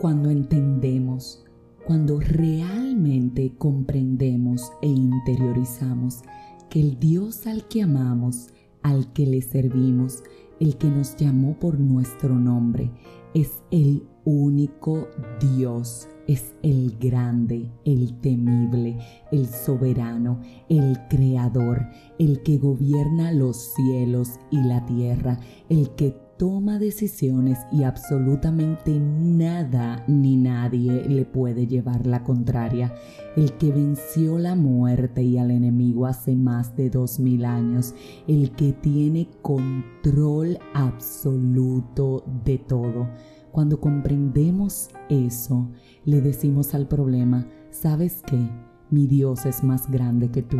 Cuando entendemos, cuando realmente comprendemos e interiorizamos que el Dios al que amamos, al que le servimos, el que nos llamó por nuestro nombre, es el único Dios, es el grande, el temible, el soberano, el creador, el que gobierna los cielos y la tierra, el que toma decisiones y absolutamente nada ni nadie le puede llevar la contraria. El que venció la muerte y al enemigo hace más de dos mil años. El que tiene control absoluto de todo. Cuando comprendemos eso, le decimos al problema, ¿sabes qué? Mi Dios es más grande que tú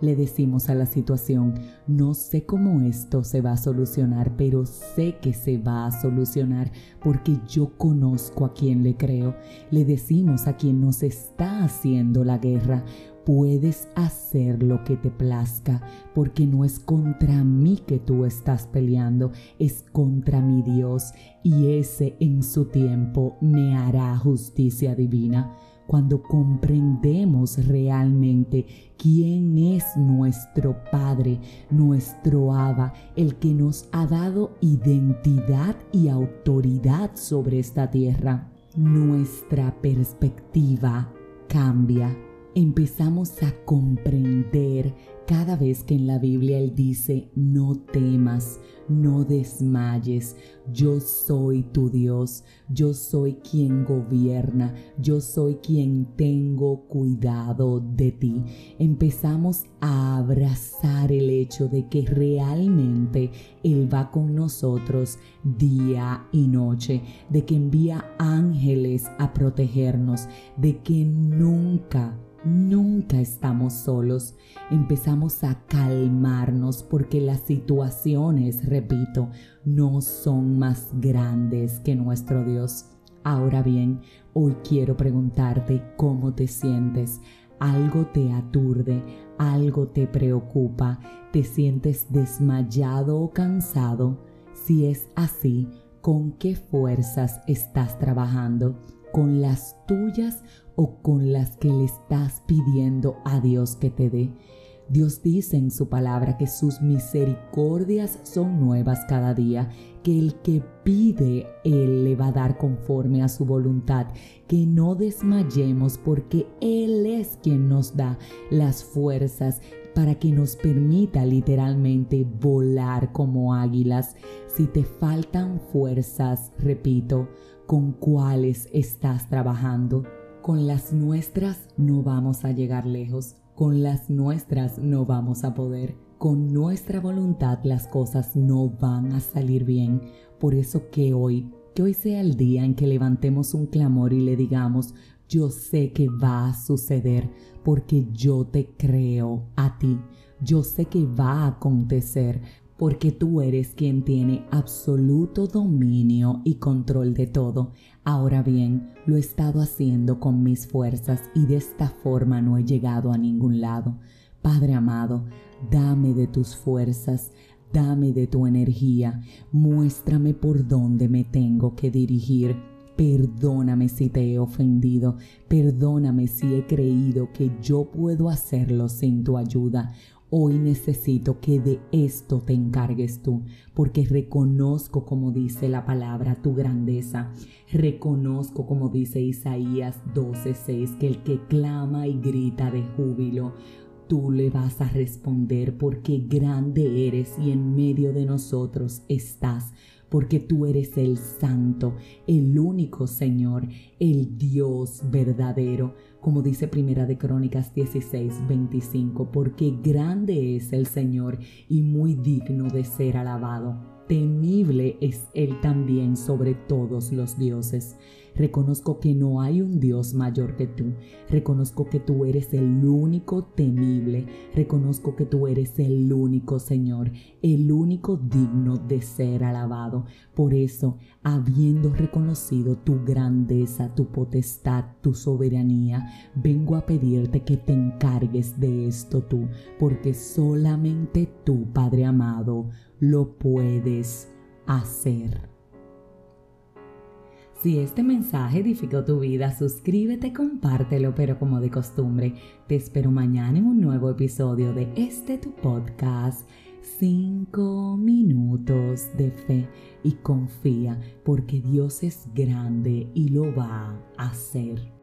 le decimos a la situación, no sé cómo esto se va a solucionar, pero sé que se va a solucionar porque yo conozco a quien le creo. Le decimos a quien nos está haciendo la guerra, puedes hacer lo que te plazca, porque no es contra mí que tú estás peleando, es contra mi Dios, y ese en su tiempo me hará justicia divina cuando comprendemos realmente quién es nuestro Padre, nuestro Abba, el que nos ha dado identidad y autoridad sobre esta tierra, nuestra perspectiva cambia. Empezamos a comprender cada vez que en la Biblia Él dice, no temas, no desmayes, yo soy tu Dios, yo soy quien gobierna, yo soy quien tengo cuidado de ti. Empezamos a abrazar el hecho de que realmente Él va con nosotros día y noche, de que envía ángeles a protegernos, de que nunca Nunca estamos solos. Empezamos a calmarnos porque las situaciones, repito, no son más grandes que nuestro Dios. Ahora bien, hoy quiero preguntarte cómo te sientes. Algo te aturde, algo te preocupa, te sientes desmayado o cansado. Si es así, ¿con qué fuerzas estás trabajando? ¿Con las tuyas o con las que le estás pidiendo a Dios que te dé. Dios dice en su palabra que sus misericordias son nuevas cada día, que el que pide, Él le va a dar conforme a su voluntad, que no desmayemos porque Él es quien nos da las fuerzas para que nos permita literalmente volar como águilas. Si te faltan fuerzas, repito, ¿con cuáles estás trabajando? Con las nuestras no vamos a llegar lejos, con las nuestras no vamos a poder, con nuestra voluntad las cosas no van a salir bien. Por eso que hoy, que hoy sea el día en que levantemos un clamor y le digamos, yo sé que va a suceder porque yo te creo a ti. Yo sé que va a acontecer porque tú eres quien tiene absoluto dominio y control de todo. Ahora bien, lo he estado haciendo con mis fuerzas y de esta forma no he llegado a ningún lado. Padre amado, dame de tus fuerzas, dame de tu energía, muéstrame por dónde me tengo que dirigir. Perdóname si te he ofendido, perdóname si he creído que yo puedo hacerlo sin tu ayuda. Hoy necesito que de esto te encargues tú, porque reconozco, como dice la palabra, tu grandeza. Reconozco, como dice Isaías 12:6, que el que clama y grita de júbilo, tú le vas a responder porque grande eres y en medio de nosotros estás porque tú eres el santo, el único Señor, el Dios verdadero, como dice Primera de Crónicas 16, 25, porque grande es el Señor y muy digno de ser alabado temible es Él también sobre todos los dioses. Reconozco que no hay un Dios mayor que tú. Reconozco que tú eres el único temible. Reconozco que tú eres el único Señor, el único digno de ser alabado. Por eso, habiendo reconocido tu grandeza, tu potestad, tu soberanía, vengo a pedirte que te encargues de esto tú, porque solamente tú, Padre amado, lo puedes hacer. Si este mensaje edificó tu vida, suscríbete, compártelo, pero como de costumbre, te espero mañana en un nuevo episodio de este tu podcast. 5 minutos de fe y confía porque Dios es grande y lo va a hacer.